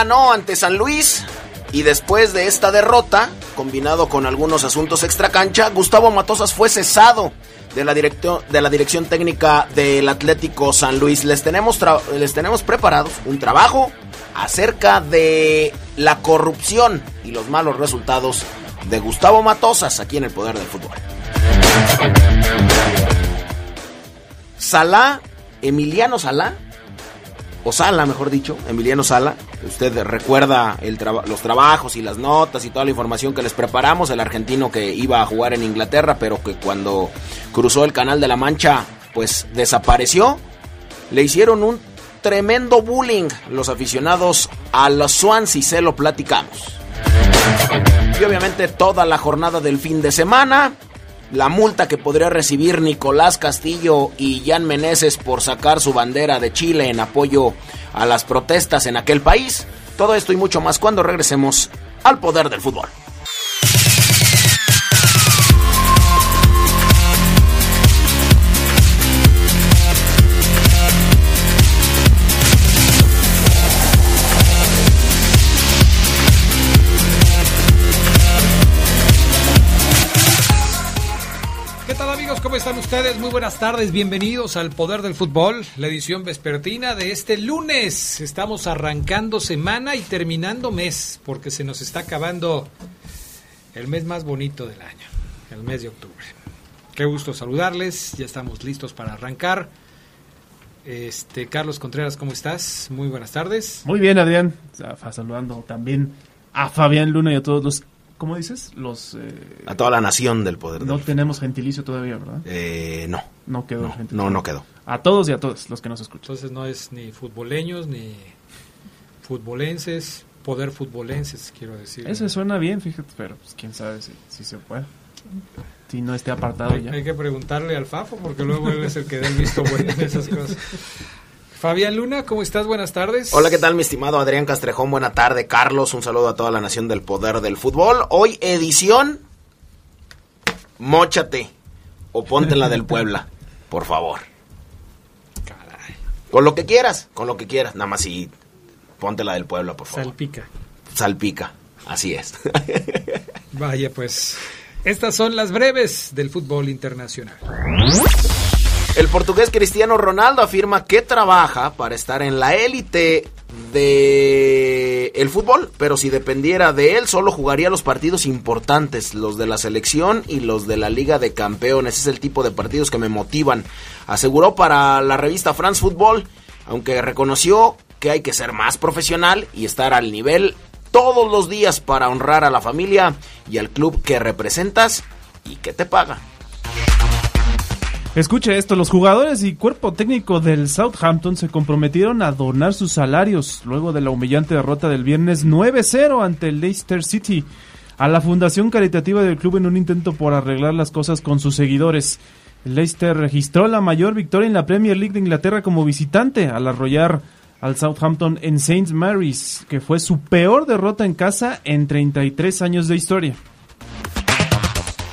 Ganó ante San Luis y después de esta derrota, combinado con algunos asuntos extracancha, Gustavo Matosas fue cesado de la, directo- de la dirección técnica del Atlético San Luis. Les tenemos, les tenemos preparados un trabajo acerca de la corrupción y los malos resultados de Gustavo Matosas aquí en el Poder del Fútbol. Salá, Emiliano Salá, o Sala, mejor dicho, Emiliano Sala. Usted recuerda los trabajos y las notas y toda la información que les preparamos. El argentino que iba a jugar en Inglaterra, pero que cuando cruzó el Canal de la Mancha, pues desapareció. Le hicieron un tremendo bullying los aficionados a los Swansea, se lo platicamos. Y obviamente toda la jornada del fin de semana. La multa que podría recibir Nicolás Castillo y Jan Meneses por sacar su bandera de Chile en apoyo a las protestas en aquel país. Todo esto y mucho más cuando regresemos al poder del fútbol. ¿Cómo están ustedes? Muy buenas tardes, bienvenidos al Poder del Fútbol, la edición vespertina de este lunes. Estamos arrancando semana y terminando mes, porque se nos está acabando el mes más bonito del año, el mes de octubre. Qué gusto saludarles, ya estamos listos para arrancar. Este Carlos Contreras, ¿cómo estás? Muy buenas tardes. Muy bien, Adrián. Saludando también a Fabián Luna y a todos los. ¿Cómo dices? Los. eh, A toda la nación del poder no del tenemos gentilicio todavía, ¿verdad? Eh, no, No quedó no, gentilicio. no, no quedó. A todos y a todos los que nos escuchan. Entonces no es ni futboleños ni futbolenses, poder futbolenses, quiero decir. Ese suena bien, fíjate, pero pues, quién sabe si, si se puede. Si no esté apartado Hay, ya. hay que preguntarle al Fafo porque luego él es el que da el visto bueno en esas cosas. Fabián Luna, ¿cómo estás? Buenas tardes. Hola, ¿qué tal mi estimado Adrián Castrejón? Buena tarde, Carlos. Un saludo a toda la nación del poder del fútbol. Hoy edición Móchate o ponte la del Puebla, por favor. Caray, Con lo que quieras, con lo que quieras. Nada más sí, ponte la del Puebla, por favor. salpica. Salpica, así es. Vaya, pues estas son las breves del fútbol internacional. El portugués Cristiano Ronaldo afirma que trabaja para estar en la élite de el fútbol, pero si dependiera de él solo jugaría los partidos importantes, los de la selección y los de la Liga de Campeones. Es el tipo de partidos que me motivan. Aseguró para la revista France Football, aunque reconoció que hay que ser más profesional y estar al nivel todos los días para honrar a la familia y al club que representas y que te paga. Escuche esto, los jugadores y cuerpo técnico del Southampton se comprometieron a donar sus salarios luego de la humillante derrota del viernes 9-0 ante el Leicester City a la fundación caritativa del club en un intento por arreglar las cosas con sus seguidores. Leicester registró la mayor victoria en la Premier League de Inglaterra como visitante al arrollar al Southampton en St. Mary's, que fue su peor derrota en casa en 33 años de historia.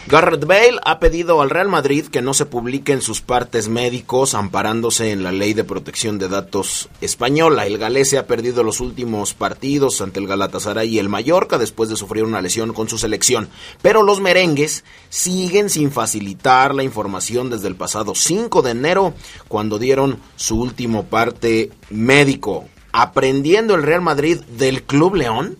Garrett Bale ha pedido al Real Madrid que no se publiquen sus partes médicos amparándose en la ley de protección de datos española. El galés se ha perdido los últimos partidos ante el Galatasaray y el Mallorca después de sufrir una lesión con su selección. Pero los merengues siguen sin facilitar la información desde el pasado 5 de enero cuando dieron su último parte médico. Aprendiendo el Real Madrid del Club León.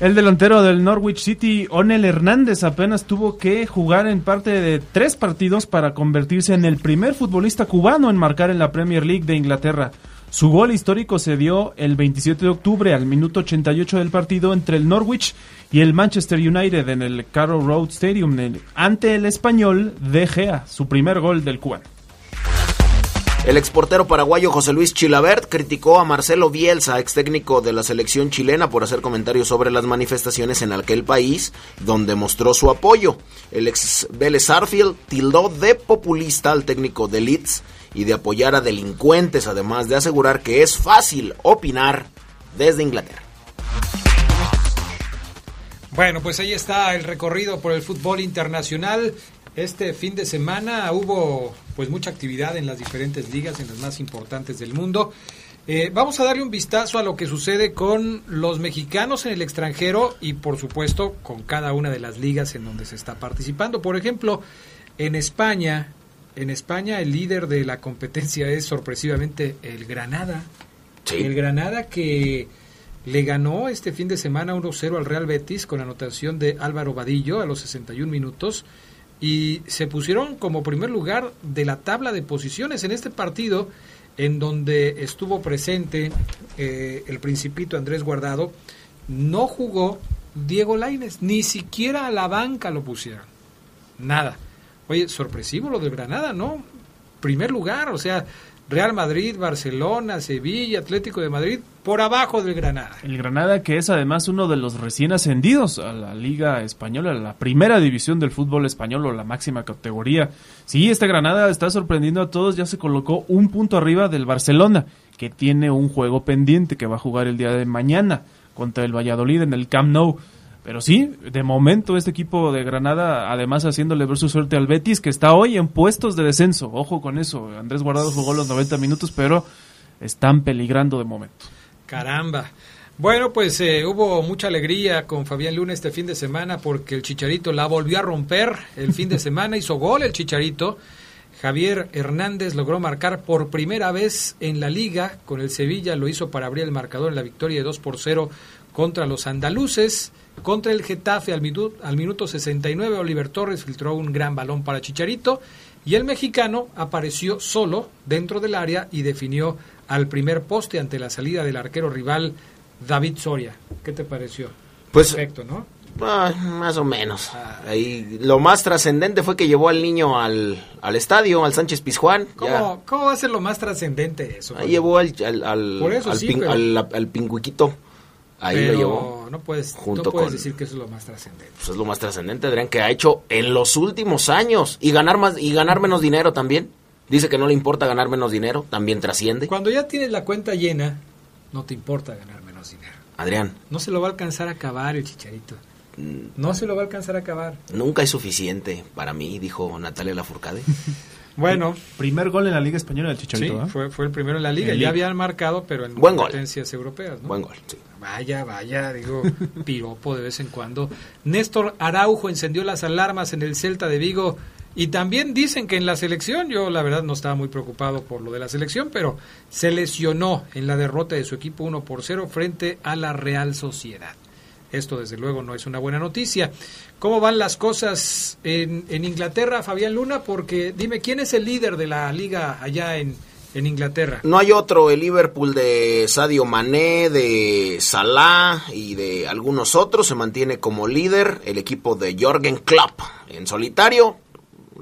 El delantero del Norwich City, Onel Hernández, apenas tuvo que jugar en parte de tres partidos para convertirse en el primer futbolista cubano en marcar en la Premier League de Inglaterra. Su gol histórico se dio el 27 de octubre al minuto 88 del partido entre el Norwich y el Manchester United en el Carroll Road Stadium ante el español De Gea, su primer gol del cubano. El exportero paraguayo José Luis Chilabert criticó a Marcelo Bielsa, ex técnico de la selección chilena, por hacer comentarios sobre las manifestaciones en aquel país, donde mostró su apoyo. El ex Vélez Arfield tildó de populista al técnico de Leeds y de apoyar a delincuentes, además de asegurar que es fácil opinar desde Inglaterra. Bueno, pues ahí está el recorrido por el fútbol internacional. Este fin de semana hubo pues mucha actividad en las diferentes ligas, en las más importantes del mundo. Eh, vamos a darle un vistazo a lo que sucede con los mexicanos en el extranjero y por supuesto con cada una de las ligas en donde se está participando. Por ejemplo, en España, en España el líder de la competencia es sorpresivamente el Granada. El Granada que le ganó este fin de semana 1-0 al Real Betis con anotación de Álvaro Vadillo a los 61 minutos y se pusieron como primer lugar de la tabla de posiciones en este partido en donde estuvo presente eh, el principito Andrés Guardado, no jugó Diego Laines, ni siquiera a la banca lo pusieron. Nada. Oye, sorpresivo lo de Granada, ¿no? Primer lugar, o sea, Real Madrid, Barcelona, Sevilla, Atlético de Madrid, por abajo del Granada. El Granada que es además uno de los recién ascendidos a la Liga Española, a la primera división del fútbol español o la máxima categoría. Sí, este Granada está sorprendiendo a todos, ya se colocó un punto arriba del Barcelona, que tiene un juego pendiente que va a jugar el día de mañana contra el Valladolid en el Camp Nou. Pero sí, de momento este equipo de Granada, además haciéndole ver su suerte al Betis, que está hoy en puestos de descenso. Ojo con eso. Andrés Guardado jugó los 90 minutos, pero están peligrando de momento. Caramba. Bueno, pues eh, hubo mucha alegría con Fabián Luna este fin de semana porque el Chicharito la volvió a romper el fin de semana, hizo gol el Chicharito. Javier Hernández logró marcar por primera vez en la liga con el Sevilla, lo hizo para abrir el marcador en la victoria de 2 por 0 contra los andaluces. Contra el Getafe al minuto, al minuto 69 Oliver Torres filtró un gran balón para Chicharito y el mexicano apareció solo dentro del área y definió al primer poste ante la salida del arquero rival David Soria. ¿Qué te pareció? Pues Perfecto, ¿no? Ah, más o menos. Ah. Ahí, lo más trascendente fue que llevó al niño al, al estadio, al Sánchez Pizjuán. ¿Cómo, ¿Cómo, va a ser lo más trascendente eso? Ahí llevó al, al, al, al, pingüiquito. Ahí lo llevó. No puedes, no puedes decir que eso es lo más trascendente. Pues es lo más trascendente, Adrián, que ha hecho en los últimos años. Y ganar más y ganar menos dinero también. Dice que no le importa ganar menos dinero, también trasciende. Cuando ya tienes la cuenta llena, no te importa ganar menos dinero. Adrián. No se lo va a alcanzar a acabar el chicharito. Mm. No se lo va a alcanzar a acabar. Nunca es suficiente para mí, dijo Natalia Lafourcade. bueno. Primer gol en la Liga Española del Chicharito. Sí, fue, fue el primero en la Liga. ya habían marcado, pero en Buen competencias europeas. Buen gol, sí. Vaya, vaya, digo, piropo de vez en cuando. Néstor Araujo encendió las alarmas en el Celta de Vigo y también dicen que en la selección, yo la verdad no estaba muy preocupado por lo de la selección, pero se lesionó en la derrota de su equipo 1 por 0 frente a la Real Sociedad. Esto desde luego no es una buena noticia. ¿Cómo van las cosas en, Inglaterra, Fabián Luna? Porque dime, ¿quién es el líder de la liga allá en, en Inglaterra. No hay otro, el Liverpool de Sadio Mané, de Salah y de algunos otros se mantiene como líder. El equipo de Jorgen Klopp en solitario.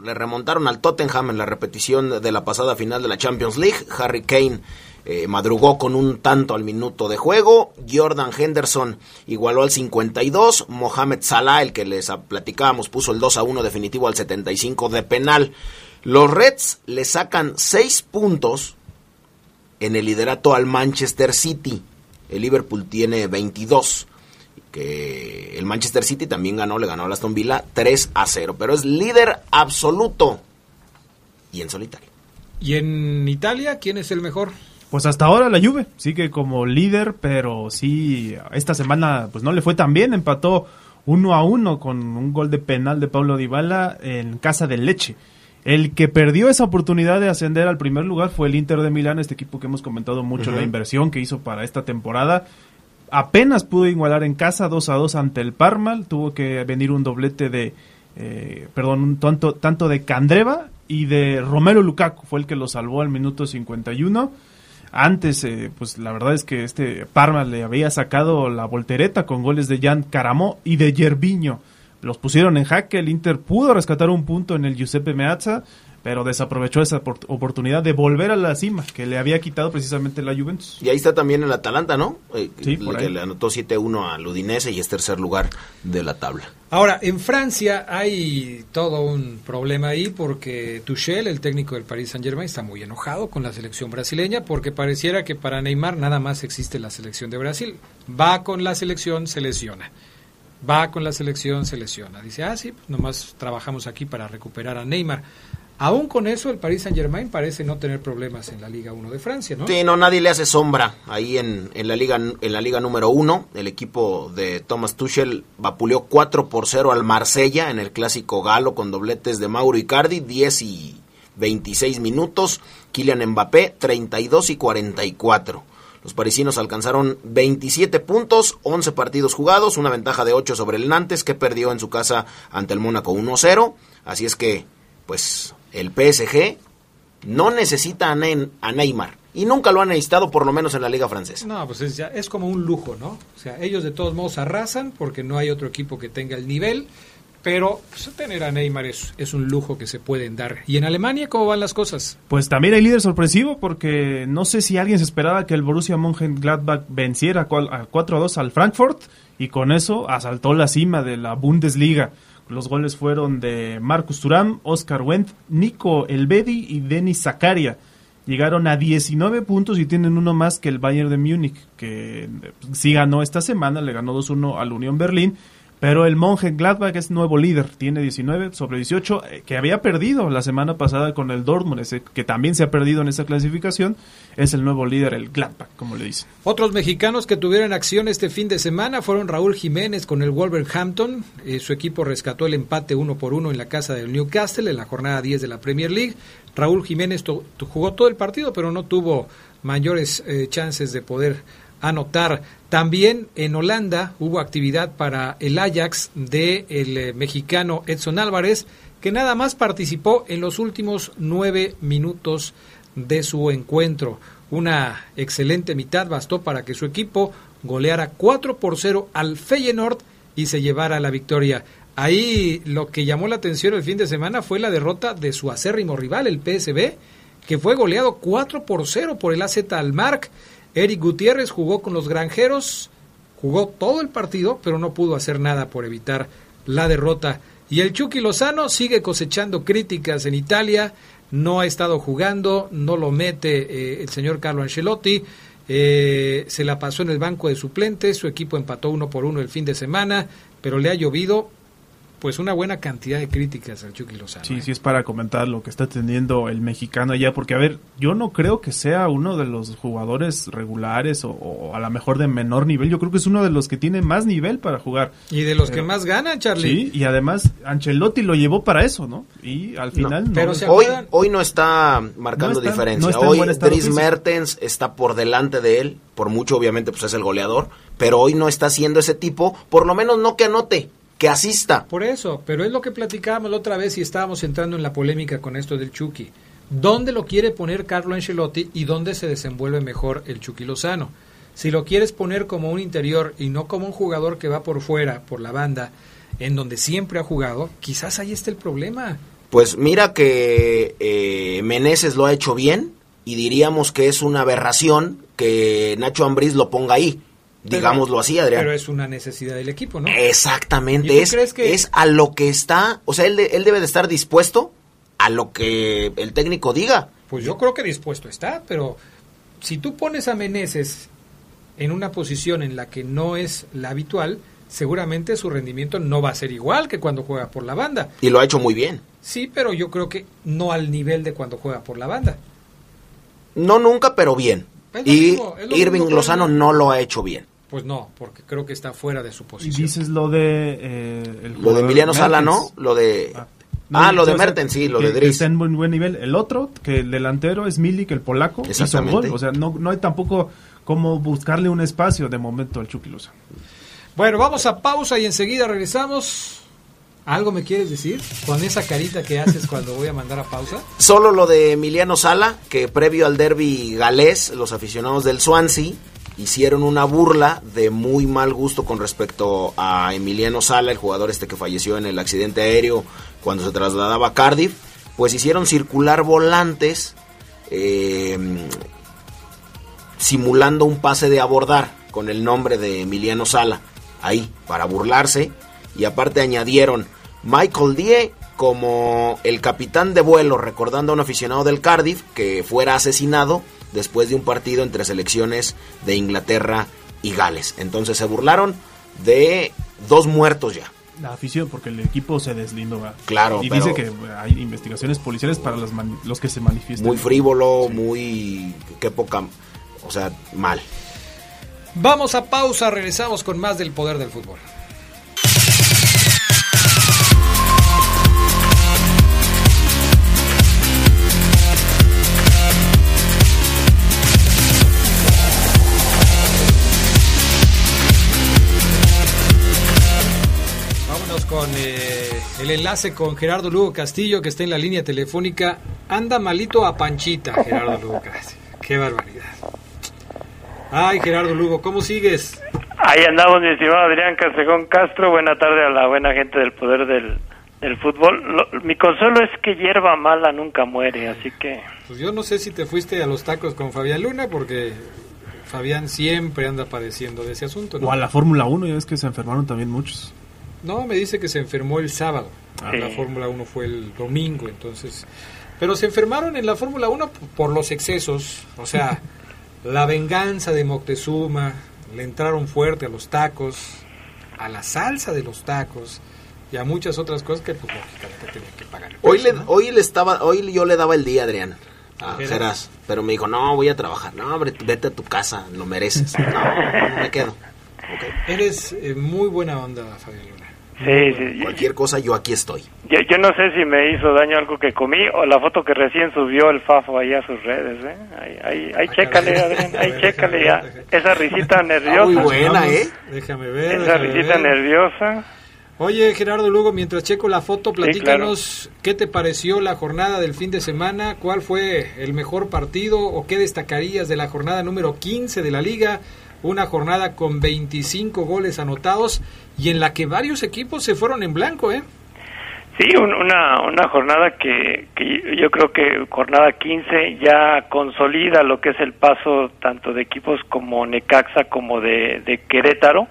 Le remontaron al Tottenham en la repetición de la pasada final de la Champions League. Harry Kane eh, madrugó con un tanto al minuto de juego. Jordan Henderson igualó al 52. Mohamed Salah, el que les platicábamos, puso el 2 a 1 definitivo al 75 de penal. Los Reds le sacan 6 puntos en el liderato al Manchester City. El Liverpool tiene 22. Que el Manchester City también ganó, le ganó a Aston Villa 3 a 0. Pero es líder absoluto y en solitario. ¿Y en Italia quién es el mejor? Pues hasta ahora la Juve sigue como líder, pero sí, esta semana pues no le fue tan bien, empató 1 a 1 con un gol de penal de Pablo Dybala en casa del Leche. El que perdió esa oportunidad de ascender al primer lugar fue el Inter de Milán, este equipo que hemos comentado mucho, la inversión que hizo para esta temporada. apenas pudo igualar en casa 2 a 2 ante el Parma, tuvo que venir un doblete de, eh, perdón, un tanto, tanto de Candreva y de Romero Lukaku, fue el que lo salvó al minuto 51. Antes, eh, pues la verdad es que este Parma le había sacado la voltereta con goles de Jan Caramó y de Yerviño. Los pusieron en jaque, el Inter pudo rescatar un punto en el Giuseppe Meazza, pero desaprovechó esa oportunidad de volver a la cima que le había quitado precisamente la Juventus. Y ahí está también el Atalanta, ¿no? Eh, sí, que le anotó 7-1 al Udinese y es tercer lugar de la tabla. Ahora, en Francia hay todo un problema ahí porque Tuchel, el técnico del Paris Saint-Germain, está muy enojado con la selección brasileña porque pareciera que para Neymar nada más existe la selección de Brasil. Va con la selección, se lesiona. Va con la selección, se lesiona. Dice, ah, sí, pues nomás trabajamos aquí para recuperar a Neymar. Aún con eso, el Paris Saint Germain parece no tener problemas en la Liga 1 de Francia, ¿no? Sí, no, nadie le hace sombra ahí en, en la Liga en la Liga número 1. El equipo de Thomas Tuchel vapuleó 4 por 0 al Marsella en el clásico galo con dobletes de Mauro Icardi, 10 y 26 minutos. Kylian Mbappé, 32 y 44. Los parisinos alcanzaron 27 puntos, 11 partidos jugados, una ventaja de 8 sobre el Nantes que perdió en su casa ante el Mónaco 1-0. Así es que, pues el PSG no necesita a, Neymar. Y nunca lo han necesitado, por lo menos en la Liga Francesa. No, pues es, ya, es como un lujo, ¿no? O sea, ellos de todos modos arrasan porque no hay otro equipo que tenga el nivel. Pero pues, tener a Neymar es, es, un lujo que se pueden dar. ¿Y en Alemania cómo van las cosas? Pues también hay líder sorpresivo porque no sé si alguien se esperaba que el Borussia Mönchengladbach venciera a 4-2 al Frankfurt y con eso asaltó la cima de la Bundesliga. Los goles fueron de Marcus Thuram, Oscar Wendt, Nico Elbedi y Denis Zakaria. Llegaron a 19 puntos y tienen uno más que el Bayern de Múnich, que sí ganó esta semana, le ganó 2-1 al Unión Berlín pero el Monje Gladbach es nuevo líder, tiene 19 sobre 18, eh, que había perdido la semana pasada con el Dortmund, ese, que también se ha perdido en esa clasificación, es el nuevo líder, el Gladbach, como le dicen. Otros mexicanos que tuvieron acción este fin de semana fueron Raúl Jiménez con el Wolverhampton, eh, su equipo rescató el empate uno por uno en la casa del Newcastle en la jornada 10 de la Premier League. Raúl Jiménez jugó todo el partido, pero no tuvo mayores eh, chances de poder anotar. También en Holanda hubo actividad para el Ajax del el eh, mexicano Edson Álvarez, que nada más participó en los últimos nueve minutos de su encuentro. Una excelente mitad bastó para que su equipo goleara 4 por 0 al Feyenoord y se llevara la victoria. Ahí lo que llamó la atención el fin de semana fue la derrota de su acérrimo rival, el PSB, que fue goleado 4 por 0 por el AZ Almark. Eric Gutiérrez jugó con los granjeros, jugó todo el partido, pero no pudo hacer nada por evitar la derrota. Y el Chucky Lozano sigue cosechando críticas en Italia, no ha estado jugando, no lo mete eh, el señor Carlo Ancelotti, eh, se la pasó en el banco de suplentes, su equipo empató uno por uno el fin de semana, pero le ha llovido pues una buena cantidad de críticas al Chucky Lozano. Sí, ¿eh? sí es para comentar lo que está teniendo el mexicano allá, porque a ver, yo no creo que sea uno de los jugadores regulares o, a lo mejor de menor nivel, yo creo que es uno de los que tiene más nivel para jugar. Y de los que más ganan, Charlie. Sí, y además Ancelotti lo llevó para eso, ¿no? Y al final Pero hoy, hoy no está marcando diferencia. hoy Dries Mertens está por delante de él, por mucho obviamente pues es el goleador, pero hoy no está siendo ese tipo, por lo menos no que anote que asista. Por eso, pero es lo que platicábamos la otra vez y estábamos entrando en la polémica con esto del Chucky. ¿Dónde lo quiere poner Carlo Ancelotti y dónde se desenvuelve mejor el Chucky Lozano? Si lo quieres poner como un interior y no como un jugador que va por fuera, por la banda, en donde siempre ha jugado, quizás ahí esté el problema. Pues mira que eh, Meneses lo ha hecho bien y diríamos que es una aberración que Nacho Ambriz lo ponga ahí digámoslo así, Adrián. Pero es una necesidad del equipo, ¿no? Exactamente, es, que... es a lo que está, o sea, él, él debe de estar dispuesto a lo que el técnico diga. Pues yo creo que dispuesto está, pero si tú pones a Meneses en una posición en la que no es la habitual, seguramente su rendimiento no va a ser igual que cuando juega por la banda. Y lo ha hecho muy bien. Sí, pero yo creo que no al nivel de cuando juega por la banda. No nunca, pero bien. y Irving Lozano no lo ha hecho bien. Pues no, porque creo que está fuera de su posición. Y dices lo de... Eh, lo de Emiliano Sala, ¿no? Lo de... Ah. ah, lo de Mertens, sí, lo que- de Dries. Está en buen, buen nivel. El otro, que el delantero es Milik, el polaco, hizo gol. O sea, no, no hay tampoco como buscarle un espacio de momento al Chucky. Bueno, vamos a pausa y enseguida regresamos. ¿Algo me quieres decir? Con esa carita que haces cuando voy a mandar a pausa. Solo lo de Emiliano Sala, que previo al derby galés, los aficionados del Swansea hicieron una burla de muy mal gusto con respecto a Emiliano Sala, el jugador este que falleció en el accidente aéreo cuando se trasladaba a Cardiff. Pues hicieron circular volantes eh, simulando un pase de abordar con el nombre de Emiliano Sala, ahí, para burlarse. Y aparte añadieron Michael Die como el capitán de vuelo, recordando a un aficionado del Cardiff que fuera asesinado después de un partido entre selecciones de Inglaterra y Gales. Entonces se burlaron de dos muertos ya. La afición, porque el equipo se deslindó. ¿verdad? Claro, Y pero- dice que hay investigaciones policiales para los, los que se manifiestan. Muy frívolo, muy... qué poca... O sea, mal. Vamos a pausa, regresamos con más del poder del fútbol. Con eh, el enlace con Gerardo Lugo Castillo, que está en la línea telefónica. Anda malito a Panchita, Gerardo Lugo Castillo. Qué barbaridad. Ay, Gerardo Lugo, ¿cómo sigues? Ahí andamos, mi estimado Adrián Casejón Castro. Buena tarde a la buena gente del poder del, del fútbol. Lo- mi consuelo es que hierba mala nunca muere, así que... Pues yo no sé si te fuiste a los tacos con Fabián Luna, porque Fabián siempre anda padeciendo de ese asunto. ¿no? O a la Fórmula 1, ya ves que se enfermaron también muchos. No, me dice que se enfermó el sábado. Ah. La. Fórmula 1 fue el domingo, entonces. Pero se enfermaron en la Fórmula 1 p- por los excesos. O sea, la venganza de Moctezuma, le entraron fuerte a los tacos, a la salsa de los tacos y a muchas otras cosas que, pues, lógicamente tenían que pagar. Hoy le, ¿no? hoy le estaba, hoy yo le daba el día, Adrián. A ¿A Geras? Geras, pero me dijo, no, voy a trabajar. No, hombre, vete a tu casa, lo mereces. No, no me quedo. Eres eh, muy buena onda, Fabián Luna. Sí, sí. Yo, Cualquier cosa, yo aquí estoy. yo- yo no sé si me hizo daño algo que comí o la foto que recién subió el Fafo ahí a sus redes, ¿eh? Ahí, ahí, ahí Ah, chécale. Adrián, ahí ver, chécale déjame ya. ver, Esa risita muy nerviosa. buena, Vamos, ¿eh? Déjame ver. Esa déjame risita ver. nerviosa. Oye, Gerardo Lugo, mientras checo la foto, platícanos qué te pareció la jornada del fin de semana, cuál fue el mejor partido o qué destacarías de la jornada número 15 de la liga, una jornada con 25 goles anotados y en la que varios equipos se fueron en blanco, ¿eh? Sí, un- una, una jornada que, que yo creo que jornada 15 ya consolida lo que es el paso tanto de equipos como Necaxa como de, de Querétaro,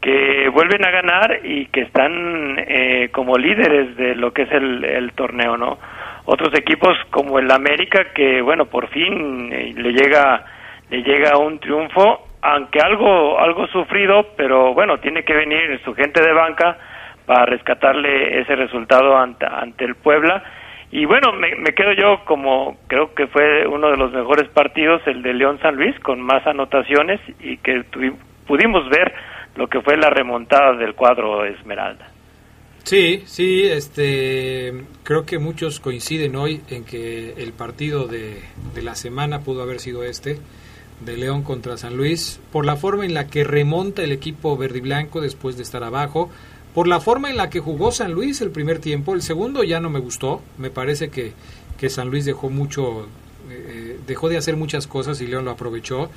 que vuelven a ganar y que están eh, como líderes de lo que es el, el torneo, ¿no? Otros equipos como el América que, bueno, por fin eh, le llega le llega un triunfo, aunque algo algo sufrido, pero bueno, tiene que venir su gente de banca para rescatarle ese resultado ante, ante el Puebla. Y bueno, me, me quedo yo como creo que fue uno de los mejores partidos, el de León San Luis, con más anotaciones y que tuvi- pudimos ver lo que fue la remontada del cuadro Esmeralda. Sí, sí, este, creo que muchos coinciden hoy en que el partido de, de la semana pudo haber sido este, de León contra San Luis, por la forma en la que remonta el equipo verde y blanco después de estar abajo, por la forma en la que jugó San Luis el primer tiempo, el segundo ya no me gustó, me parece que, que San Luis dejó mucho, eh, dejó de hacer muchas cosas y León lo aprovechó,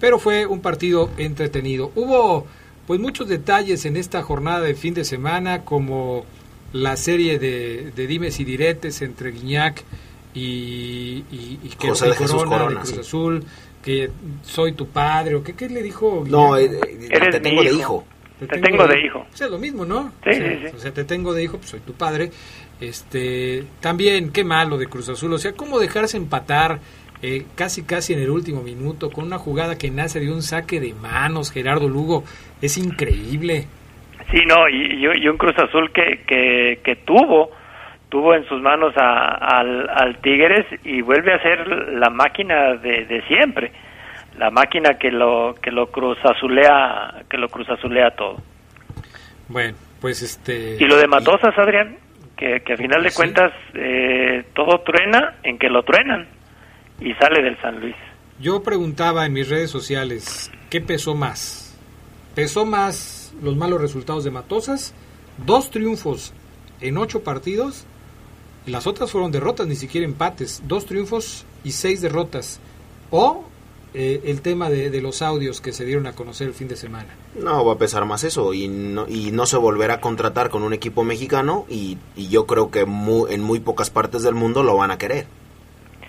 pero fue un partido entretenido. Hubo pues muchos detalles en esta jornada de fin de semana, como la serie de, de dimes y diretes entre Guiñac y, y, José y de Jesús Corona, de Cruz sí. Azul, que soy tu padre, o qué, qué le dijo No, eh, eh, Eres te mi tengo de hijo. Te tengo de hijo. O sea, lo mismo, ¿no? Sí, o, sea, sí, sí. o sea, te tengo de hijo, pues soy tu padre. Este, también, qué malo de Cruz Azul. O sea, cómo dejarse empatar eh, casi casi en el último minuto con una jugada que nace de un saque de manos, Gerardo Lugo. Es increíble. Sí, no, y, y- y un Cruz Azul que, que, que tuvo tuvo en sus manos a- al, al Tigres y vuelve a ser la máquina de, de siempre, la máquina que lo que lo Cruz Azulea que lo Cruz Azulea todo. Bueno, pues este. Y lo de Matosas, Adrián, que, que a final de cuentas eh, todo truena en que lo truenan y sale del San Luis. Yo preguntaba en mis redes sociales, ¿qué pesó más? ¿Pesó más los malos resultados de Matosas? Dos triunfos en ocho partidos, las otras fueron derrotas, ni siquiera empates. Dos triunfos y seis derrotas. O eh, el tema de, de, los audios que se dieron a conocer el fin de semana. No, va a pesar más eso y no, y no se volverá a contratar con un equipo mexicano y, y yo creo que muy, en muy pocas partes del mundo lo van a querer.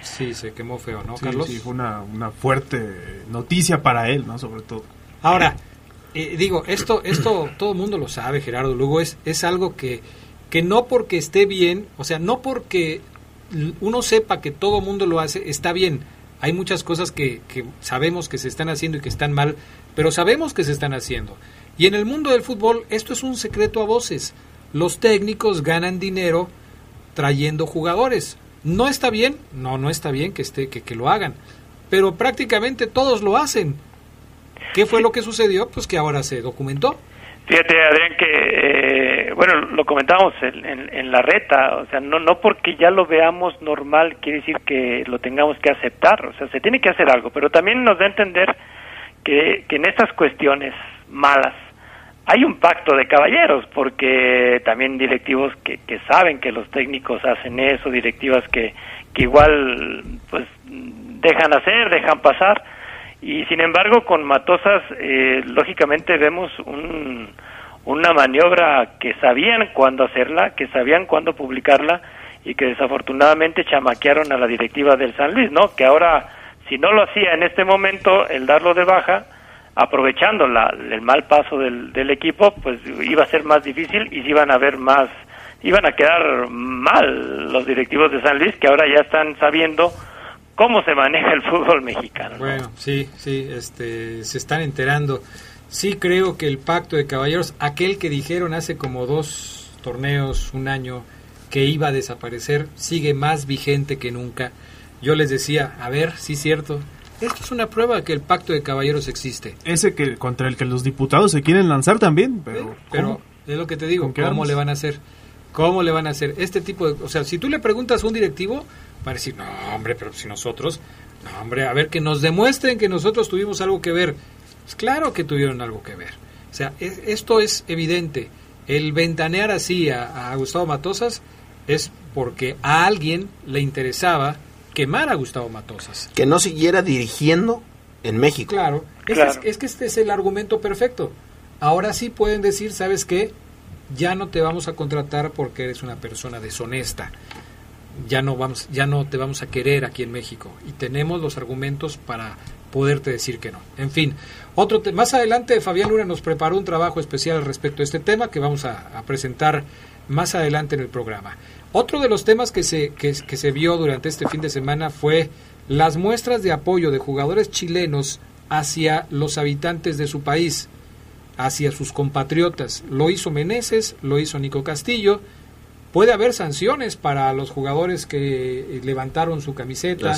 Sí, se quemó feo, ¿no, Sí, Carlos? sí, fue una, una fuerte noticia para él, ¿no? Sobre todo. Ahora, eh, digo, esto, esto todo el mundo lo sabe, Gerardo Lugo, es, es algo que, que no porque esté bien, o sea, no porque uno sepa que todo mundo lo hace, está bien. Hay muchas cosas que, que sabemos que se están haciendo y que están mal, pero sabemos que se están haciendo. Y en el mundo del fútbol esto es un secreto a voces. Los técnicos ganan dinero trayendo jugadores. ¿No está bien? No, no está bien que, esté, que, que lo hagan. Pero prácticamente todos lo hacen. ¿Qué fue lo que sucedió? Pues que ahora se documentó. Fíjate, Adrián, que, eh, bueno, lo comentábamos en, en, la reta, o sea, no, no porque ya lo veamos normal quiere decir que lo tengamos que aceptar, o sea, se tiene que hacer algo, pero también nos da a entender que, que en estas cuestiones malas hay un pacto de caballeros, porque también directivos que, que saben que los técnicos hacen eso, directivas que, que igual, pues, dejan hacer, dejan pasar, y sin embargo con Matosas eh, lógicamente vemos un, una maniobra que sabían cuándo hacerla, que sabían cuándo publicarla y que desafortunadamente chamaquearon a la directiva del San Luis, ¿no? Que ahora si no lo hacía en este momento el darlo de baja, aprovechando la, el mal paso del, del equipo, pues iba a ser más difícil y se iban a ver más, iban a quedar mal los directivos de San Luis que ahora ya están sabiendo cómo se maneja el fútbol mexicano. ¿no? Bueno, sí, sí, este, se están enterando. Sí creo que el pacto de caballeros, aquel que dijeron hace como dos torneos, un año, que iba a desaparecer, sigue más vigente que nunca. Yo les decía, a ver, sí es cierto, esto es una prueba de que el pacto de caballeros existe. Ese que contra el que los diputados se quieren lanzar también, pero... Pero es lo que te digo, ¿cómo le van a hacer? ¿Cómo le van a hacer? Este tipo de... O sea, si tú le preguntas a un directivo, va a decir, no, hombre, pero si nosotros, no, hombre, a ver, que nos demuestren que nosotros tuvimos algo que ver. Pues claro que tuvieron algo que ver. O sea, es, esto es evidente. El ventanear así a, a, Gustavo Matosas es porque a alguien le interesaba quemar a Gustavo Matosas. Que no siguiera dirigiendo en México. Claro, claro. Es, es que este es el argumento perfecto. Ahora sí pueden decir, ¿sabes qué? Ya no te vamos a contratar porque eres una persona deshonesta ya no vamos ya no te vamos a querer aquí en México y tenemos los argumentos para poderte decir que no. En fin, otro más adelante Fabián Luna nos preparó un trabajo especial respecto a este tema que vamos a, a presentar más adelante en el programa. Otro de los temas que se, que, que se vio durante este fin de semana fue las muestras de apoyo de jugadores chilenos hacia los habitantes de su país, hacia sus compatriotas. Lo hizo Meneses, lo hizo Nico Castillo, puede haber sanciones para los jugadores que levantaron su camiseta,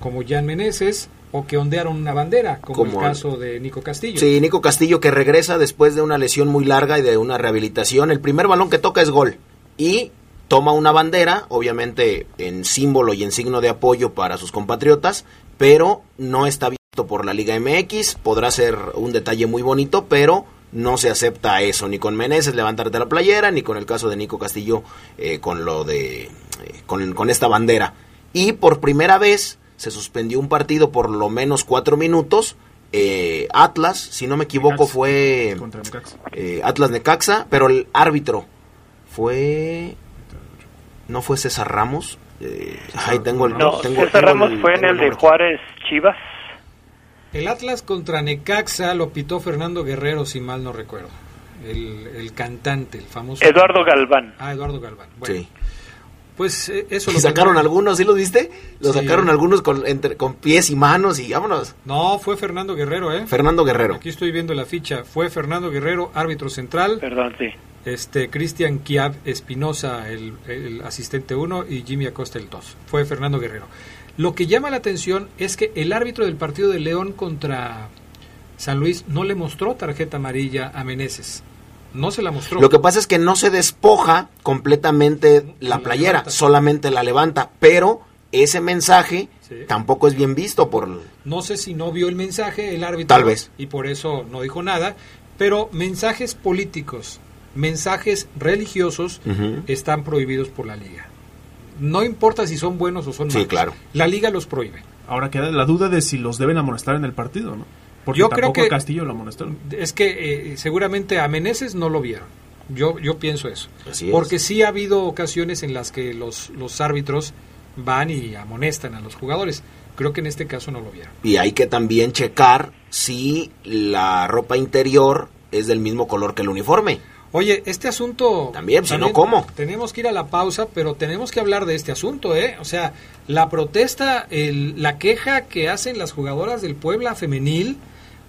como Jan Meneses, o que ondearon una bandera, como, como, el caso de Nico Castillo. Sí, Nico Castillo que regresa después de una lesión muy larga y de una rehabilitación. El primer balón que toca es gol. Y toma una bandera, obviamente en símbolo y en signo de apoyo para sus compatriotas, pero no está visto por la Liga MX. Podrá ser un detalle muy bonito, pero no se acepta eso, ni con Meneses levantarte la playera, ni con el caso de Nico Castillo eh, con lo de eh, con, con, esta bandera. Y por primera vez se suspendió un partido por lo menos cuatro minutos. Eh, Atlas, si no me equivoco, Necaxa. fue eh, Atlas Necaxa, pero el árbitro fue no fue César Ramos. ahí tengo el no, tengo, César tengo Ramos el, fue en el de Juárez Chivas. El Atlas contra Necaxa lo pitó Fernando Guerrero, si mal no recuerdo. El, el cantante, el famoso. Eduardo Galván. Ah, Eduardo Galván. Bueno, sí. Pues eh, eso ¿Y lo sacaron algunos, ¿sí lo viste? Lo Sí. sacaron algunos con, entre, con pies y manos y vámonos. No, fue Fernando Guerrero, ¿eh? Fernando Guerrero. Aquí estoy viendo la ficha. Fue Fernando Guerrero, árbitro central. Perdón, sí. Este, Cristian Kiab Espinosa, el, el asistente 1, y Jimmy Acosta el 2. Fue Fernando Guerrero. Lo que llama la atención es que el árbitro del partido de León contra San Luis no le mostró tarjeta amarilla a Meneses. No se la mostró. Lo que pasa es que no se despoja completamente la La playera, solamente la levanta, pero ese mensaje Sí. tampoco es bien visto por No sé si no vio el mensaje el árbitro. Tal vez. Y por eso no dijo nada. Pero mensajes políticos, mensajes religiosos están prohibidos por la liga. No importa si son buenos o son Sí, malos. claro. La liga los prohíbe. Ahora queda la duda de si los deben amonestar en el partido, ¿no? Porque Yo creo tampoco que- a Castillo lo amonestaron. Es que eh, seguramente a Meneses no lo vieron. Yo, yo pienso eso. Así es. Porque sí ha habido ocasiones en las que los, los árbitros van y amonestan a los jugadores. Creo que en este caso no lo vieron. Y hay que también checar si la ropa interior es del mismo color que el uniforme. Oye, este asunto... También, si no, ¿cómo? Tenemos que ir a la pausa, pero tenemos que hablar de este asunto, ¿eh? O sea, la protesta, el- la queja que hacen las jugadoras del Puebla femenil,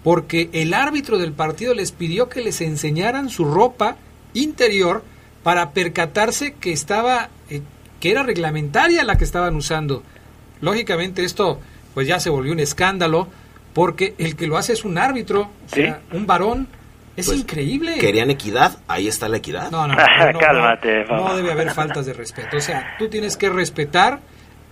porque el árbitro del partido les pidió que les enseñaran su ropa interior para percatarse que estaba, eh, que era reglamentaria la que estaban usando. Lógicamente esto, pues ya se volvió un escándalo, porque el que lo hace es un árbitro, o sea, un varón. Es Pues, increíble. Querían equidad, ahí está la equidad. No, no, no, no, Cálmate, no, no debe haber faltas de respeto. O sea, tú tienes que respetar.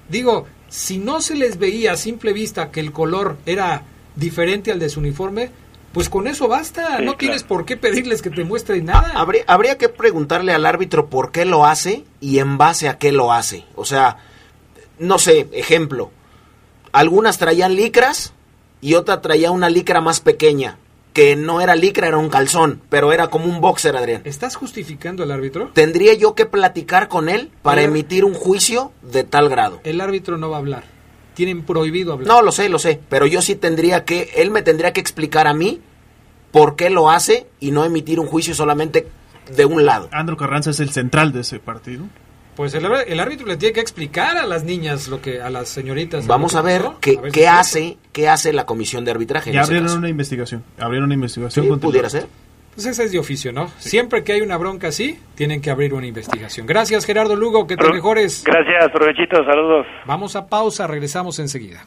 Digo, si no se les veía a simple vista que el color era diferente al de su uniforme, pues con eso basta. Sí, no tienes claro. por qué pedirles que te muestren nada. Ah, Habría, habría que preguntarle al árbitro por qué lo hace y en base a qué lo hace. O sea, no sé, ejemplo. Algunas traían licras y otra traía una licra más pequeña. Que no era licra, era un calzón, pero era como un boxer, Adrián. ¿Estás justificando al árbitro? ¿Tendría yo que platicar con él para Pero- emitir un juicio de tal grado? El árbitro no va a hablar. Tienen prohibido hablar. No, lo sé, lo sé, pero yo sí tendría que, él me tendría que explicar a mí por qué lo hace y no emitir un juicio solamente de un lado. Andro Carranza es el central de ese partido. Pues el, árbitro- el árbitro le tiene que explicar a las niñas lo que a las señoritas. Vamos a ver pasó, qué, a ver si qué hace, qué hace la comisión de arbitraje. Ya abrieron una investigación. Abrieron una investigación Sí, contra pudiera ser. Pues ese es de oficio, ¿no? Siempre que hay una bronca así, tienen que abrir una investigación. Gracias, Gerardo Lugo, que te mejores. Gracias, provechito, saludos. Vamos a pausa, regresamos enseguida.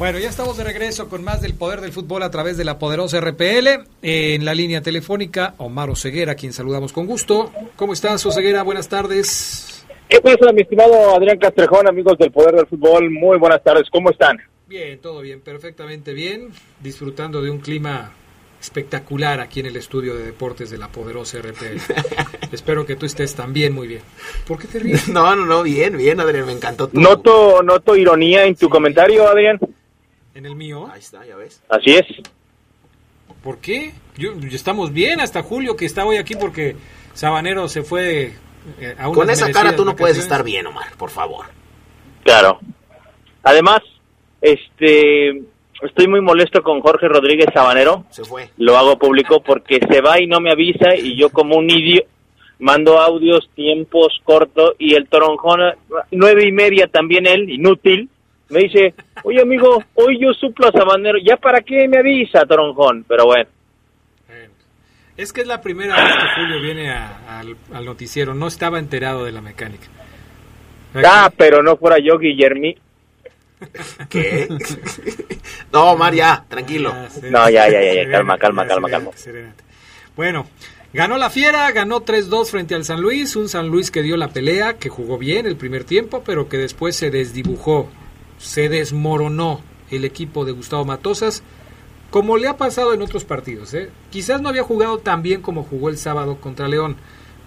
Bueno, ya estamos de regreso con más del poder del fútbol a través de la poderosa RPL. En la línea telefónica, Omar Oseguera, quien saludamos con gusto. ¿Cómo estás, Oseguera? Buenas tardes. ¿Qué pasa, mi estimado Adrián Castrejón, amigos del Poder del Fútbol? Muy buenas tardes, ¿cómo están? Bien, todo bien, perfectamente bien. Disfrutando de un clima espectacular aquí en el estudio de deportes de la poderosa RPL. Espero que tú estés también muy bien. ¿Por qué te ríes? No, no, no, bien, bien, Adrián, me encantó tu... Noto, noto ironía en tu Sí. comentario, Adrián. ¿En el mío? Ahí está, ya ves. Así es. ¿Por qué? Yo, yo- estamos bien hasta Julio, que está hoy aquí porque Sabanero se fue eh, a Con esa cara tú no puedes estar bien, Omar, por favor. Claro. Además, este, estoy muy molesto con Jorge Rodríguez Sabanero. Se fue. Lo hago público porque se va y no me avisa y yo como un idiota mando audios, tiempos cortos y el toronjón, nueve y media también él, inútil, me dice, oye amigo, hoy yo suplo a Sabanero, ¿ya para qué me avisa toronjón? Pero bueno. Es que es la primera vez que Julio viene a- al, al noticiero. No estaba enterado de la mecánica. Ah, pero no fuera yo, Guillermi. ¿Qué? no, Omar, ya, tranquilo. Ah, sí. No, ya, ya, ya, ya, calma, calma, calma, calma. Bueno, ganó la Fiera, ganó 3-2 frente al San Luis, un San Luis que dio la pelea, que jugó bien el primer tiempo, pero que después se desdibujó, se desmoronó el equipo de Gustavo Matosas, como le ha pasado en otros partidos. ¿eh? Quizás no había jugado tan bien como jugó el sábado contra León,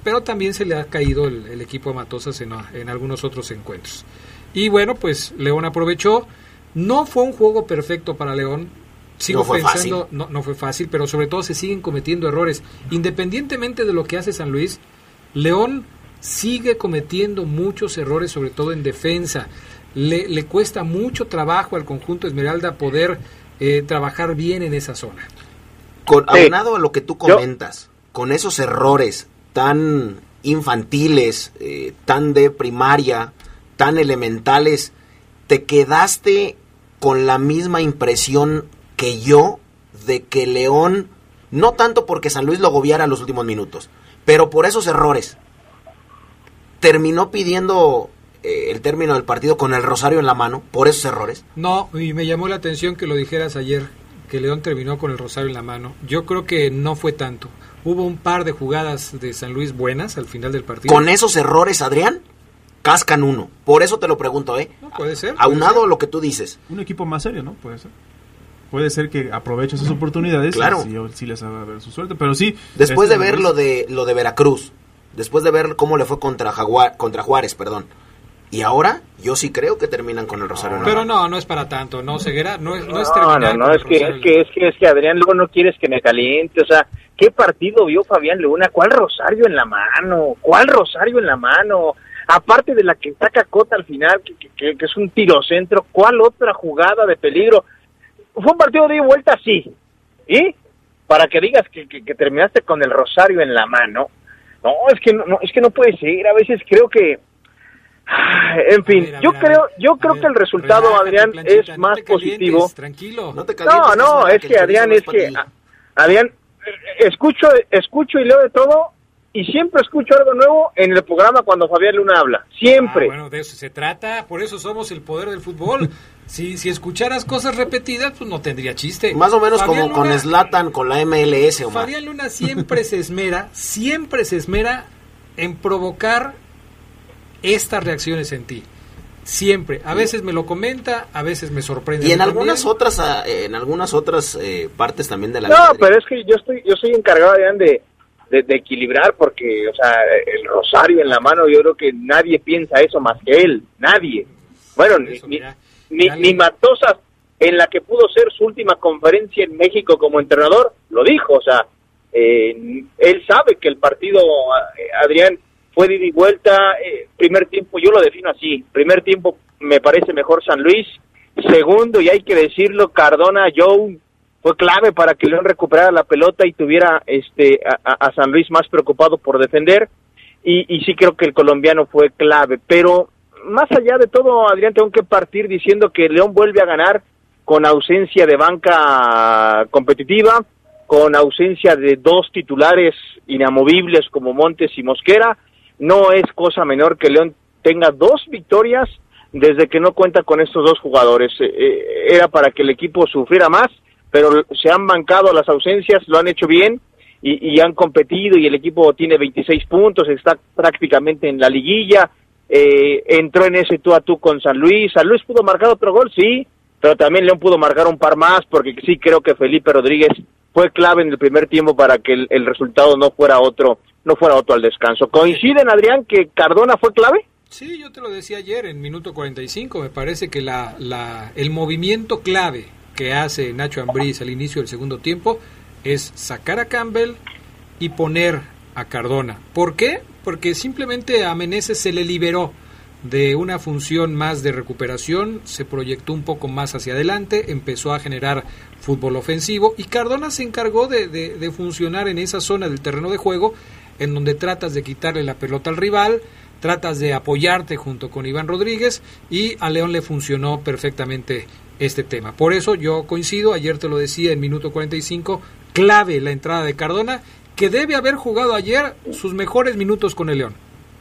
pero también se le ha caído el, el equipo de Matosas en, en algunos otros encuentros. Y bueno, pues León aprovechó. No fue un juego perfecto para León. Sigo No fue pensando, fácil. no, no fue fácil, pero sobre todo se siguen cometiendo errores. Independientemente de lo que hace San Luis, León sigue cometiendo muchos errores, sobre todo en defensa. Le, le cuesta mucho trabajo al conjunto Esmeralda poder eh, trabajar bien en esa zona. Con, Sí. aunado a lo que tú comentas, con esos errores tan infantiles, eh, tan de primaria, tan elementales, te quedaste con la misma impresión que yo de que León, no tanto porque San Luis lo gobiara en los últimos minutos, pero por esos errores, terminó pidiendo eh, el término del partido con el rosario en la mano por esos errores? No, y me llamó la atención que lo dijeras ayer, que León terminó con el rosario en la mano. Yo creo que no fue tanto. Hubo un par de jugadas de San Luis buenas al final del partido. Con esos errores, Adrián, cascan uno. Por eso te lo pregunto, ¿eh? No, puede ser. Aunado a lo que tú dices. Un equipo más serio, ¿no? Puede ser. Puede ser que aproveche esas oportunidades Claro. y sí, les haga ver su suerte, pero sí. Después este de ver lo de lo de Veracruz, después de ver cómo le fue contra Jaguar, contra Juárez, perdón. Y ahora yo sí creo que terminan con el Rosario. Pero no, no es para tanto, no, Ceguera, no es, no es No, terminar no, no, es que, es que, es que, es que Adrián luego no quieres que me caliente, o sea, ¿qué partido vio Fabián Luna? ¿Cuál rosario en la mano? ¿Cuál rosario en la mano? Aparte de la que saca Cota al final, que, que- que- que es un tirocentro, ¿cuál otra jugada de peligro? Fue un partido de vuelta, sí, ¿y? Para que digas que, que- que terminaste con el rosario en la mano, no, es que no, no, es que no puede ser, a veces creo que... En fin, A ver, a yo ver, creo, yo creo ver, que el resultado, relájate, Adrián, planchita, es no más positivo. Tranquilo. No te No, calientes, no, nada, es que Adrián, no es que, a- Adrián, escucho, escucho y leo de todo y siempre escucho algo nuevo en el programa cuando Fabián Luna habla, siempre. Ah, bueno, de eso se trata, por eso somos el poder del fútbol. Si, si escucharas cosas repetidas, pues no tendría chiste. Más o menos Fabián como con Slatan, con la MLS, Omar. Fabián Luna siempre se esmera, siempre se esmera en provocar estas reacciones en ti. Siempre. A veces me lo comenta, a veces me sorprende. Y en algunas también. otras, ah, en algunas otras eh, partes también de la No, vida, pero es que yo estoy, yo soy encargado, Adrián, de, de, de equilibrar porque, o sea, el rosario en la mano, yo creo que nadie piensa eso más que él, nadie. Bueno, ni, eso, ni, mira, ni, ni Matosas, en la que pudo ser su última conferencia en México como entrenador, lo dijo, o sea, eh, él sabe que el partido, eh, Adrián, fue de ida y vuelta, eh, primer tiempo, yo lo defino así, primer tiempo me parece mejor San Luis, segundo, y hay que decirlo, Cardona, Joe, fue clave para que León recuperara la pelota y tuviera este a, San Luis más preocupado por defender, y, y sí creo que el colombiano fue clave, pero más allá de todo, Adrián, tengo que partir diciendo que León vuelve a ganar con ausencia de banca competitiva, con ausencia de dos titulares inamovibles como Montes y Mosquera. No es cosa menor que León tenga dos victorias desde que no cuenta con estos dos jugadores. Eh, eh, era para que el equipo sufriera más, pero se han bancado las ausencias, lo han hecho bien y, han competido y el equipo tiene 26 puntos, está prácticamente en la liguilla. Eh, entró en ese tú a tú con San Luis. San Luis pudo marcar otro gol, sí, pero también León pudo marcar un par más porque sí creo que Felipe Rodríguez fue clave en el primer tiempo para que el resultado no fuera otro, no fuera otro al descanso. ¿Coinciden, Adrián, que Cardona fue clave? Sí, yo te lo decía ayer en minuto 45, me parece que la, la, el movimiento clave que hace Nacho Ambriz al inicio del segundo tiempo es sacar a Campbell y poner a Cardona. ¿Por qué? Porque simplemente a Meneses se le liberó de una función más de recuperación, se proyectó un poco más hacia adelante, empezó a generar fútbol ofensivo y Cardona se encargó de, funcionar en esa zona del terreno de juego en donde tratas de quitarle la pelota al rival, tratas de apoyarte junto con Iván Rodríguez y a León le funcionó perfectamente este tema. Por eso yo coincido, ayer te lo decía en minuto 45, clave la entrada de Cardona, que debe haber jugado ayer sus mejores minutos con el León,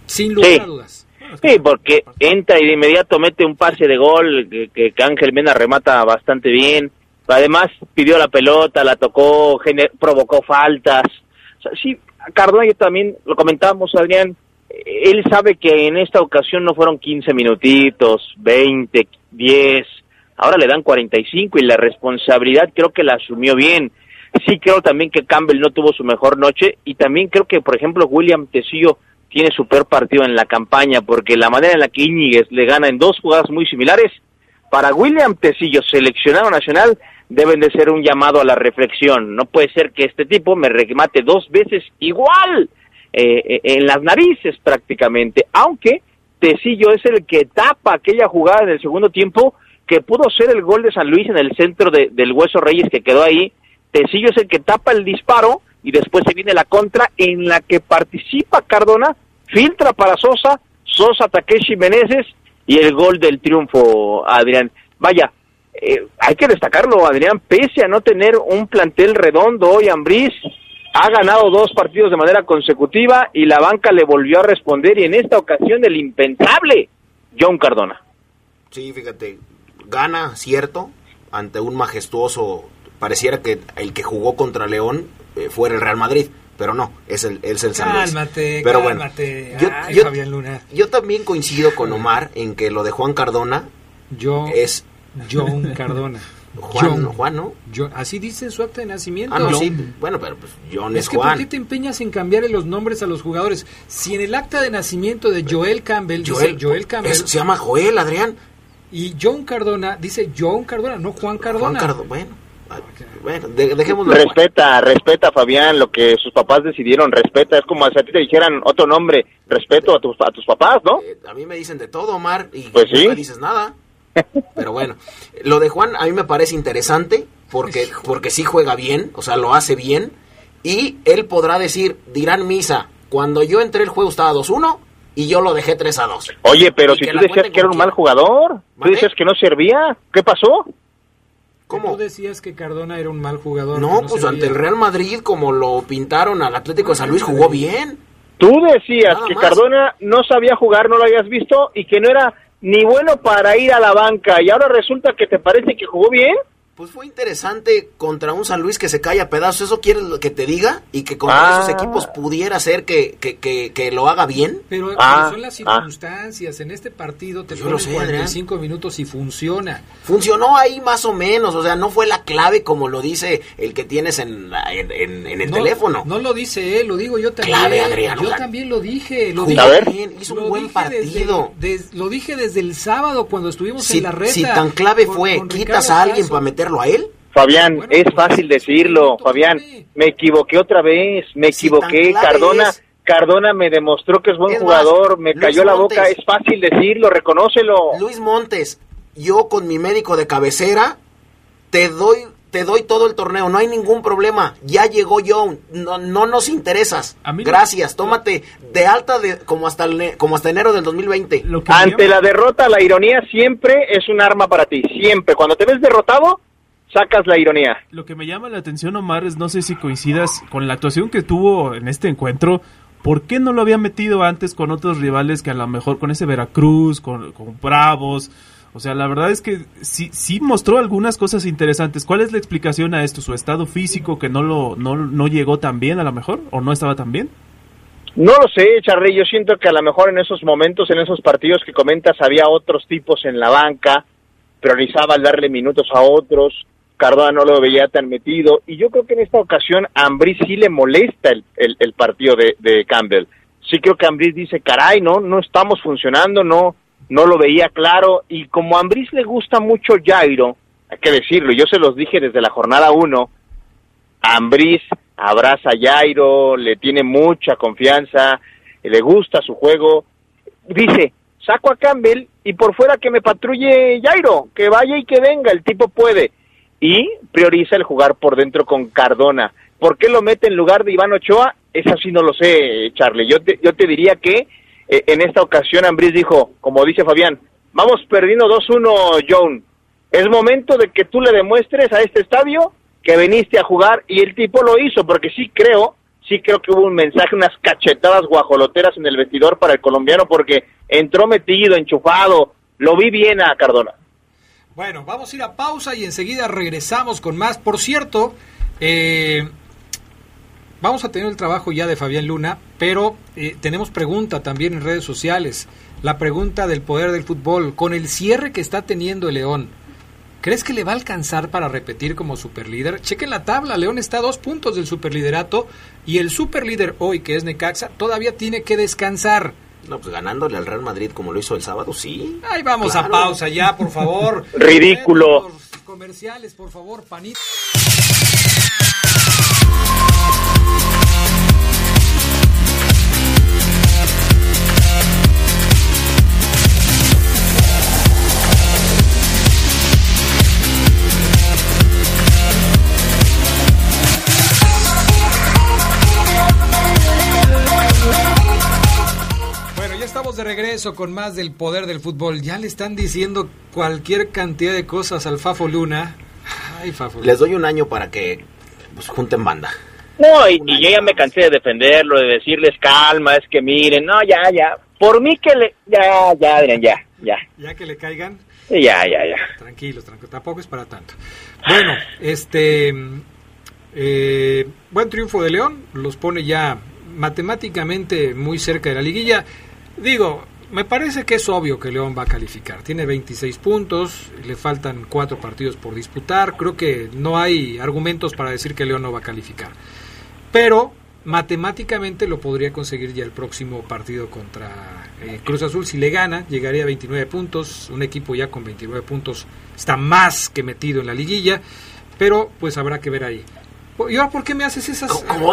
sin lugar Sí. a dudas. Sí, porque entra y de inmediato mete un pase de gol que, Ángel Mena remata bastante bien. Además, pidió la pelota, la tocó, provocó faltas. O sea, sí, Cardona yo también lo comentábamos, Adrián. eh, Él sabe que en esta ocasión no fueron 15 minutitos, 20, 10. Ahora le dan 45 y la responsabilidad creo que la asumió bien. Sí creo también que Campbell no tuvo su mejor noche y también creo que, por ejemplo, William Tecillo tiene su peor partido en la campaña porque la manera en la que Íñiguez le gana en dos jugadas muy similares, para William Tecillo, seleccionado nacional, deben de ser un llamado a la reflexión. No puede ser que este tipo me remate dos veces igual eh, eh, en las narices prácticamente, aunque Tecillo es el que tapa aquella jugada en el segundo tiempo que pudo ser el gol de San Luis en el centro de- del Hueso Reyes que quedó ahí. Tecillo es el que tapa el disparo y después se viene la contra en la que participa Cardona, filtra para Sosa, Sosa, Takeshi Meneses y el gol del triunfo, Adrián. Vaya, eh, hay que destacarlo, Adrián, pese a no tener un plantel redondo hoy, Ambriz ha ganado dos partidos de manera consecutiva y la banca le volvió a responder y en esta ocasión el impensable, John Cardona. Sí, fíjate, gana, cierto, ante un majestuoso, pareciera que el que jugó contra León eh, fuera el Real Madrid, pero no, es el, es el San Luis. Cálmate, Pero cálmate. Yo, Ay, yo- Fabián Luna. yo también coincido con Omar en que lo de Juan Cardona Yo, es John Cardona. Juan, John. Juan, ¿no? John- así dice su acta de nacimiento. Ah, no, John. sí, bueno, pero pues John es, Es que ¿por qué te empeñas en cambiarle los nombres a los jugadores? Si en el acta de nacimiento de Joel Campbell Joel, dice Joel Campbell es- se llama Joel, Adrián. y John Cardona dice John Cardona, no Juan Cardona. Juan Cardona, bueno, ay, bueno, de- dejémoslo. Respeta, respeta, Fabián, lo que sus papás decidieron, respeta. Es como si a ti te dijeran otro nombre, respeto a tus, a tus papás, ¿no? Eh, a mí me dicen de todo, Omar, y Pues sí. nunca dices nada. Pero bueno, lo de Juan a mí me parece interesante porque, porque sí juega bien, o sea, lo hace bien. Y él podrá decir, dirán misa, cuando yo entré el juego estaba 2-1 y yo lo dejé 3-2. Oye, pero Y si tú decías que era un mal jugador, tú decías que no servía, ¿qué pasó? ¿Cómo? Tú decías que Cardona era un mal jugador. No, pues servía. ante el Real Madrid, como lo pintaron al Atlético de San Luis, jugó bien. Tú decías Nada que más. Cardona no sabía jugar, no lo habías visto y que no era ni bueno para ir a la banca y ahora resulta que te parece que jugó bien. Pues fue interesante contra un San Luis que se cae a pedazos. ¿Eso quieres lo que te diga? Y que contra Ah. esos equipos pudiera ser que, que, que, que lo haga bien. Pero, Ah, pero son las ah. circunstancias. En este partido te Yo lo ponen sé, 45 minutos y funciona. Funcionó ahí más o menos, o sea, no fue la clave como lo dice el que tienes en, la- en, en- en el No, teléfono. No lo dice él, lo digo yo también. Clave, Adrián, yo o sea, también lo dije. Lo dije, A ver. bien, hizo lo un buen dije partido. Desde, des- lo dije desde el sábado cuando estuvimos Si, en la reta. si tan clave con- fue, con ¿quitas Ricardo a alguien Caso. para meterlo a él? Fabián, Bueno, es pues, fácil decirlo, sí, Fabián. Me equivoqué otra vez, me equivoqué. Cardona, es- Cardona me demostró que es buen Es más, jugador, me Luis cayó la boca. Es fácil decirlo, reconócelo. Luis Montes, yo con mi médico de cabecera te doy te doy todo el torneo, no hay ningún problema. Ya llegó John, no, no nos interesas. A mí lo- Gracias, tómate de alta de como hasta el ne- como hasta enero del 2020. Lo que me Ante llama- la derrota, la ironía siempre es un arma para ti. Siempre. Cuando te ves derrotado, sacas la ironía. Lo que me llama la atención, Omar, es no sé si coincidas con la actuación que tuvo en este encuentro. ¿Por qué no lo había metido antes con otros rivales que a lo mejor con ese Veracruz, con, con Bravos? O sea, la verdad es que sí, sí mostró algunas cosas interesantes. ¿Cuál es la explicación a esto? ¿Su estado físico que no lo no, no llegó tan bien a lo mejor? ¿O no estaba tan bien? No lo sé, Charly. Yo siento que a lo mejor en esos momentos, en esos partidos que comentas, había otros tipos en la banca. Priorizaba el darle minutos a otros. Cardona no lo veía tan metido. Y yo creo que en esta ocasión a Ambrí sí le molesta el, el- el partido de, de Campbell. Sí creo que Ambrí dice, caray, no, no estamos funcionando, no, no lo veía claro. Y como a Ambriz le gusta mucho Jairo, hay que decirlo, yo se los dije desde la jornada 1, Ambriz abraza a Jairo, le tiene mucha confianza, le gusta su juego. Dice, saco a Campbell y por fuera que me patrulle Jairo, que vaya y que venga, el tipo puede. Y prioriza el jugar por dentro con Cardona. ¿Por qué lo mete en lugar de Iván Ochoa? Eso sí no lo sé, Charlie. Yo te, yo te diría que eh, en esta ocasión Ambriz dijo, como dice Fabián, vamos perdiendo 2-1, John. Es momento de que tú le demuestres a este estadio que viniste a jugar y el tipo lo hizo, porque sí creo, sí creo que hubo un mensaje, unas cachetadas guajoloteras en el vestidor para el colombiano, porque entró metido, enchufado, lo vi bien a Cardona. Bueno, vamos a ir a pausa y enseguida regresamos con más. Por cierto, eh, vamos a tener el trabajo ya de Fabián Luna, pero eh, tenemos pregunta también en redes sociales. La pregunta del poder del fútbol. Con el cierre que está teniendo el León, ¿crees que le va a alcanzar para repetir como superlíder? Chequen la tabla, León está a dos puntos del superliderato y el superlíder hoy, que es Necaxa, todavía tiene que descansar. No, pues ganándole al Real Madrid como lo hizo el sábado, sí. Ahí vamos a pausa ya, por favor. Ridículo. Los Comerciales, por favor, panito. Regreso con más del poder del fútbol. Ya le están diciendo cualquier cantidad de cosas al Fafo Luna. Ay, Fafo. Les doy un año para que pues, junten banda. No, y, y yo ya me cansé de defenderlo, de decirles calma, es que miren, no, ya, ya. Por mí que le... Ya, ya, Adrián, ya. ya. Ya que le caigan. Ya, ya, ya. Tranquilos, tranquilos. Tampoco es para tanto. Bueno, este. Eh, buen triunfo de León. Los pone ya matemáticamente muy cerca de la liguilla. Digo, me parece que es obvio que León va a calificar. Tiene 26 puntos, le faltan cuatro partidos por disputar. Creo que no hay argumentos para decir que León no va a calificar. Pero matemáticamente lo podría conseguir ya el próximo partido contra eh, Cruz Azul. Si le gana, llegaría a 29 puntos. Un equipo ya con 29 puntos está más que metido en la liguilla. Pero pues habrá que ver ahí. ¿Y ahora por qué me haces esas... ¿Cómo,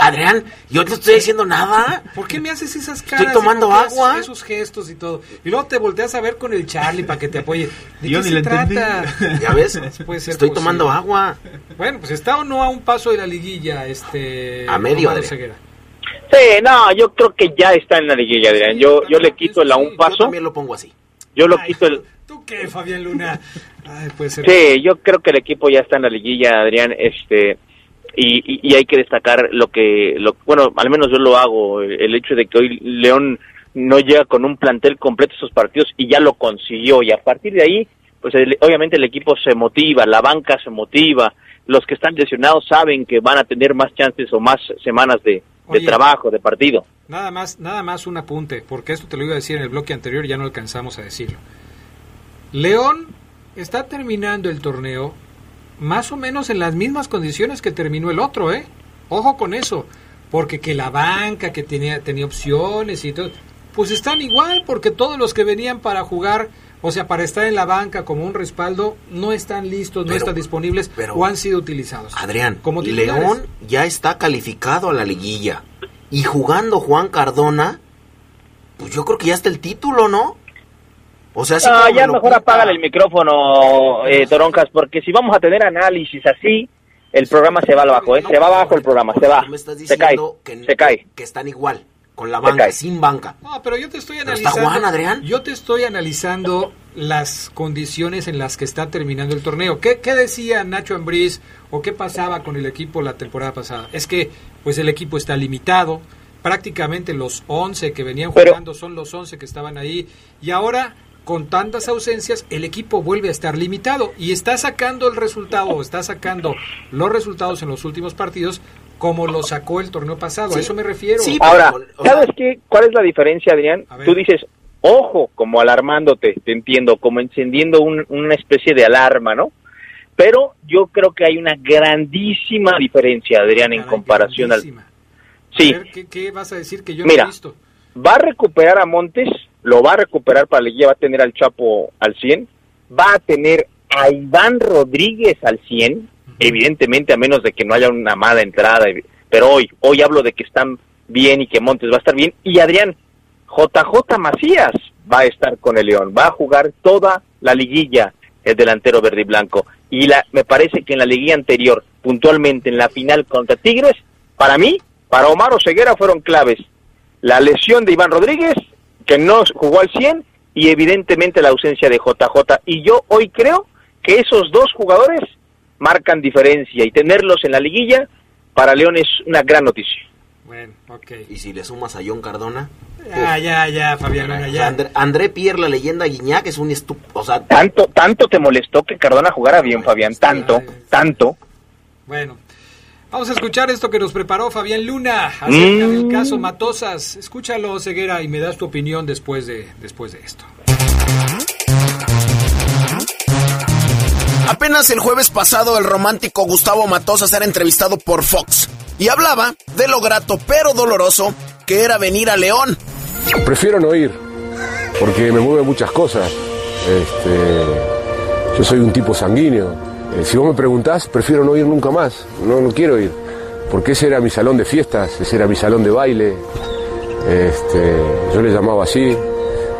Adrián, yo no te estoy diciendo nada. ¿Por qué me haces esas caras? Estoy tomando agua. Esos gestos y todo. Y luego te volteas a ver con el Charlie para que te apoye. ¿De yo qué se trata? ¿Ya ves? estoy tomando agua. Bueno, pues está o no a un paso de la liguilla, este... A medio, Ceguera. Sí, no, yo creo que ya está en la liguilla, Adrián. Yo, yo le quito el a un paso. Yo también lo pongo así. Yo lo quito el... ¿Tú qué, Fabián Luna? Ay, puede ser. Sí, yo creo que el equipo ya está en la liguilla, Adrián. Este y, hay que destacar lo que, lo, bueno, al menos yo lo hago, el hecho de que hoy León no llega con un plantel completo esos partidos y ya lo consiguió y a partir de ahí, pues obviamente el equipo se motiva, la banca se motiva, los que están lesionados saben que van a tener más chances o más semanas de, de trabajo, de partido. Nada más, nada más un apunte, porque esto te lo iba a decir en el bloque anterior y ya no alcanzamos a decirlo. León está terminando el torneo más o menos en las mismas condiciones que terminó el otro, ¿eh? Ojo con eso, porque que la banca que tenía, tenía opciones y todo, pues están igual, porque todos los que venían para jugar, o sea, para estar en la banca como un respaldo, no están listos, no están disponibles o han sido utilizados. Adrián, como León ya está calificado a la liguilla y jugando Juan Cardona, pues yo creo que ya está el título, ¿no? O sea, ya mejor apaga el micrófono, eh, Toroncas, porque si vamos a tener análisis así, el programa se va abajo, ¿eh? se va abajo el programa, se va, se cae, que, se cae. Que están igual, con la banca, sin banca. No, pero yo te estoy analizando. ¿Está Juan, Adrián? Yo te estoy analizando las condiciones en las que está terminando el torneo. ¿Qué, qué decía Nacho Ambriz o qué pasaba con el equipo la temporada pasada? Es que, pues el equipo está limitado, prácticamente los 11 que venían jugando son los 11 que estaban ahí y ahora con tantas ausencias, el equipo vuelve a estar limitado y está sacando el resultado o está sacando los resultados en los últimos partidos como lo sacó el torneo pasado. A eso me refiero. Ahora, ¿sabes qué? ¿Cuál es la diferencia, Adrián? Tú dices, ojo, como alarmándote, te entiendo, como encendiendo una especie de alarma, ¿no? Pero yo creo que hay una grandísima diferencia, Adrián, en comparación al... Sí. ¿qué, vas a decir que yo no he visto? Va a recuperar a Montes lo va a recuperar para la Liga, va a tener al Chapo al 100, va a tener a Iván Rodríguez al 100, evidentemente a menos de que no haya una mala entrada, pero hoy, hoy hablo de que están bien y que Montes va a estar bien, y Adrián, JJ Macías va a estar con el León, va a jugar toda la liguilla el delantero verde y blanco, y la, me parece que en la liguilla anterior, puntualmente en la final contra Tigres, para mí, para Omar Ceguera fueron claves. La lesión de Iván Rodríguez que no jugó al 100 y evidentemente la ausencia de JJ. Y yo hoy creo que esos dos jugadores marcan diferencia y tenerlos en la liguilla para León es una gran noticia. Bueno, ok. ¿Y si le sumas a John Cardona? Ya, ya, ya, Fabián, ya. André, Pierre, la leyenda Guiñac, es un estúpido. O sea, tanto, tanto te molestó que Cardona jugara bien, Fabián, tanto, tanto. Bueno, Vamos a escuchar esto que nos preparó Fabián Luna acerca del mm. caso Matosas. Escúchalo, Ceguera, y me das tu opinión después de, después de esto. Apenas el jueves pasado el romántico Gustavo Matosas era entrevistado por Fox y hablaba de lo grato pero doloroso que era venir a León. Prefiero no ir porque me mueven muchas cosas. Este, yo soy un tipo sanguíneo eh, si vos me preguntás, prefiero no ir nunca más, no, no quiero ir, porque ese era mi salón de fiestas, ese era mi salón de baile, este, yo le llamaba así,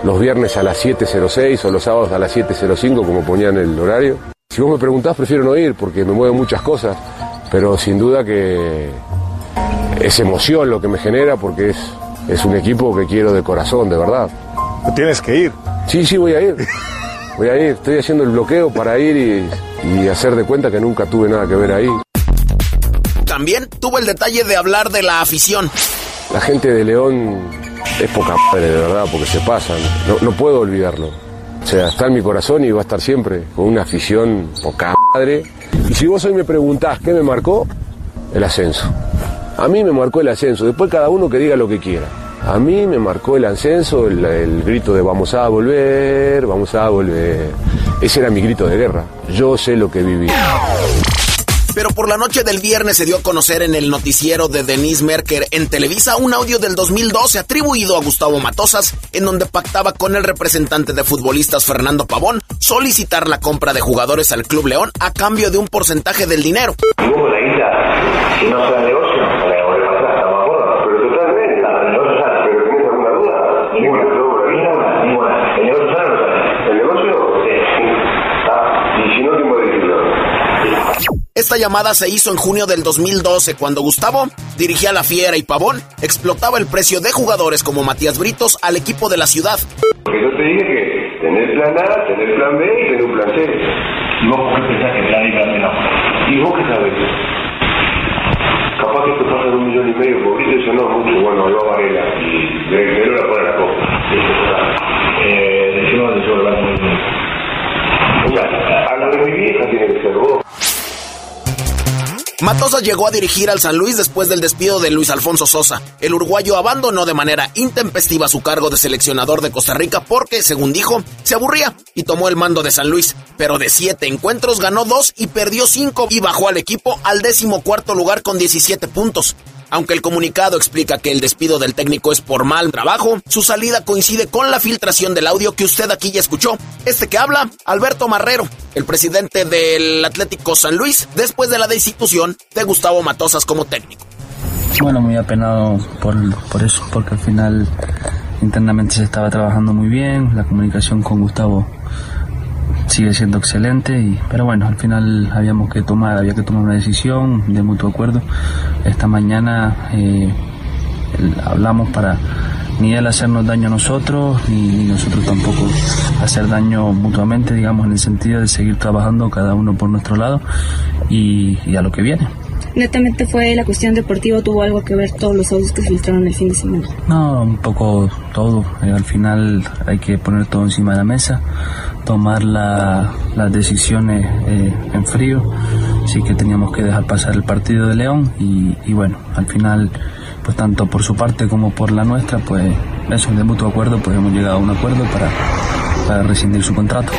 los viernes a las 7.06 o los sábados a las 7.05 como ponían el horario. Si vos me preguntás, prefiero no ir porque me mueven muchas cosas, pero sin duda que es emoción lo que me genera porque es, es un equipo que quiero de corazón, de verdad. ¿Tienes que ir? Sí, sí, voy a ir. Voy a ir, estoy haciendo el bloqueo para ir y y hacer de cuenta que nunca tuve nada que ver ahí. También tuvo el detalle de hablar de la afición. La gente de León es poca madre, de verdad, porque se pasan. No, no puedo olvidarlo. O sea, está en mi corazón y va a estar siempre, con una afición poca madre. Y si vos hoy me preguntás qué me marcó, el ascenso. A mí me marcó el ascenso, después cada uno que diga lo que quiera. A mí me marcó el ascenso, el, el grito de vamos a volver, vamos a volver. Ese era mi grito de guerra. Yo sé lo que viví. Pero por la noche del viernes se dio a conocer en el noticiero de Denise Merker en Televisa un audio del 2012 atribuido a Gustavo Matosas, en donde pactaba con el representante de futbolistas Fernando Pavón solicitar la compra de jugadores al Club León a cambio de un porcentaje del dinero. si no negocio, la devolver para atrás, estamos de acuerdo. Pero totalmente, el negocio sale, pero ¿tienes alguna duda? Ninguna, ninguna, ninguna. ¿El negocio sale o no sale? ¿El negocio? Sí. Ah, y si no, tiempo de decirlo. Esta llamada se hizo en junio del 2012 cuando Gustavo dirigía la Fiera y Pavón explotaba el precio de jugadores como Matías Britos al equipo de la ciudad. Porque yo te dije que tener plan A, tener plan B y tener un plan C. ¿Y vos por qué pensás que plan A y plan B no? ¿Y vos qué sabés? Capaz que esto pasa de un millón y medio por litro, eso no mucho, bueno, lo Varela y de de la pone la copa. Eh, decimos de sobre la a la de mi vieja tiene que ser vos. Matosas llegó a dirigir al San Luis después del despido de Luis Alfonso Sosa. El uruguayo abandonó de manera intempestiva su cargo de seleccionador de Costa Rica porque, según dijo, se aburría y tomó el mando de San Luis. Pero de siete encuentros ganó dos y perdió cinco y bajó al equipo al décimo cuarto lugar con 17 puntos. Aunque el comunicado explica que el despido del técnico es por mal trabajo, su salida coincide con la filtración del audio que usted aquí ya escuchó. Este que habla, Alberto Marrero, el presidente del Atlético San Luis, después de la destitución de Gustavo Matosas como técnico. Bueno, muy apenado por, por eso, porque al final internamente se estaba trabajando muy bien, la comunicación con Gustavo sigue siendo excelente, y, pero bueno, al final habíamos que tomar, había que tomar una decisión de mutuo acuerdo. Esta mañana eh, hablamos para ni él hacernos daño a nosotros, ni, nosotros tampoco hacer daño mutuamente, digamos, en el sentido de seguir trabajando cada uno por nuestro lado y a lo que viene. Netamente fue la cuestión deportiva, tuvo algo que ver todos los audios que filtraron el fin de semana. No, un poco todo. Eh, al final hay que poner todo encima de la mesa, tomar la- las decisiones eh, en frío. Sí que teníamos que dejar pasar el partido de León y, bueno, al final, pues tanto por su parte como por la nuestra, pues eso, de mutuo acuerdo, pues hemos llegado a un acuerdo para rescindir su contrato.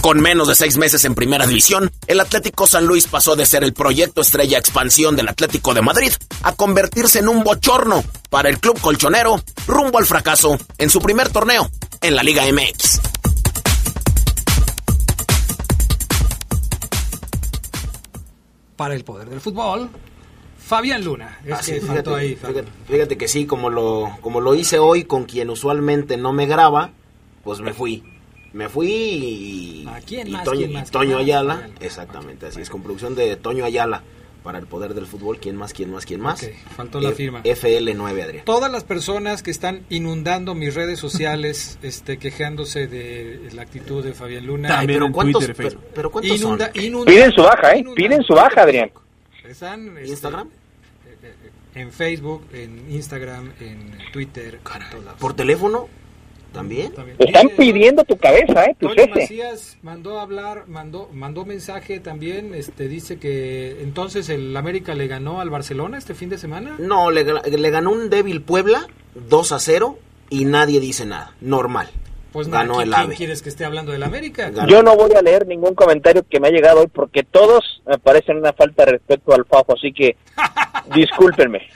Con menos de seis meses en primera división, el Atlético San Luis pasó de ser el proyecto estrella expansión del Atlético de Madrid a convertirse en un bochorno para el club colchonero rumbo al fracaso en su primer torneo en la Liga MX. Para el poder del fútbol, Fabián Luna. Es Ah, sí, que fíjate, faltó ahí. fíjate, fíjate que sí, como lo, como lo hice hoy con quien usualmente no me graba, pues me fui. Me fui y, ¿A quién y más, Toño, quién y más, Toño más? Ayala, exactamente, así es, con producción de Toño Ayala para el poder del fútbol, ¿quién más, quién más, quién más? Faltó la F- firma. FL9, Adrián. Todas las personas que están inundando mis redes sociales, este, quejándose de la actitud de Fabián Luna. También pero en ¿cuántos, Twitter pero, cuántos Inunda- son? inunda- Piden su baja, ¿eh? inundan- Piden su baja, Adrián. Están este, ¿Instagram? en Facebook, en Instagram, en Twitter, en lados. ¿Por teléfono? ¿También? También. Están pidiendo tu cabeza, ¿eh? Tu Toño cese. Macías mandó a hablar, mandó, mandó mensaje también, este, dice que entonces el América le ganó al Barcelona este fin de semana. No, le, le ganó un débil Puebla 2 a 0 y nadie dice nada, normal. Pues nada, ganó ¿quién, el quién AVE. quieres que esté hablando del América? Ganó. Yo no voy a leer ningún comentario que me ha llegado hoy porque todos me parecen una falta de respeto al Fafo, así que discúlpenme.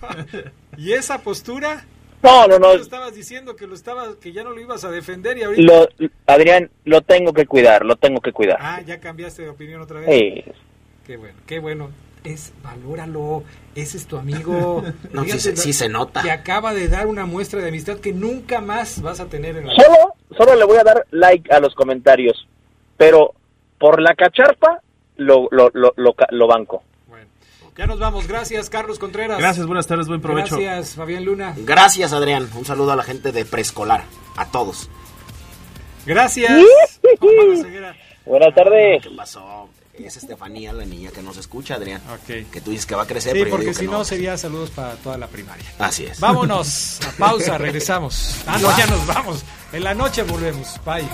¿Y esa postura? No, no, no. Tú estabas diciendo que lo estabas, que ya no lo ibas a defender y ahorita. Lo, Adrián, lo tengo que cuidar, lo tengo que cuidar. Ah, ya cambiaste de opinión otra vez. Sí. Qué bueno, qué bueno. Es, valóralo, ese es tu amigo. No, sí Fíjate, se- sí se nota. Te acaba de dar una muestra de amistad que nunca más vas a tener en la Solo, solo le voy a dar like a los comentarios, pero por la cacharpa lo, lo, lo, lo, ca- lo banco. Ya nos vamos. Gracias, Carlos Contreras. Gracias, buenas tardes, buen provecho. Gracias, Fabián Luna. Gracias, Adrián. Un saludo a la gente de preescolar, a todos. Gracias. Buenas tardes. ¿Qué pasó? Es Estefanía, la niña que nos escucha, Adrián. Ok. Que tú dices que va a crecer, Sí, pero porque si no sería saludos para toda la primaria. Así es. Vámonos, a pausa, regresamos. Ah, no, ya nos vamos. En la noche volvemos. Bye.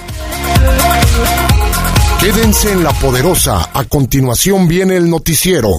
Quédense en la poderosa. A continuación viene el noticiero.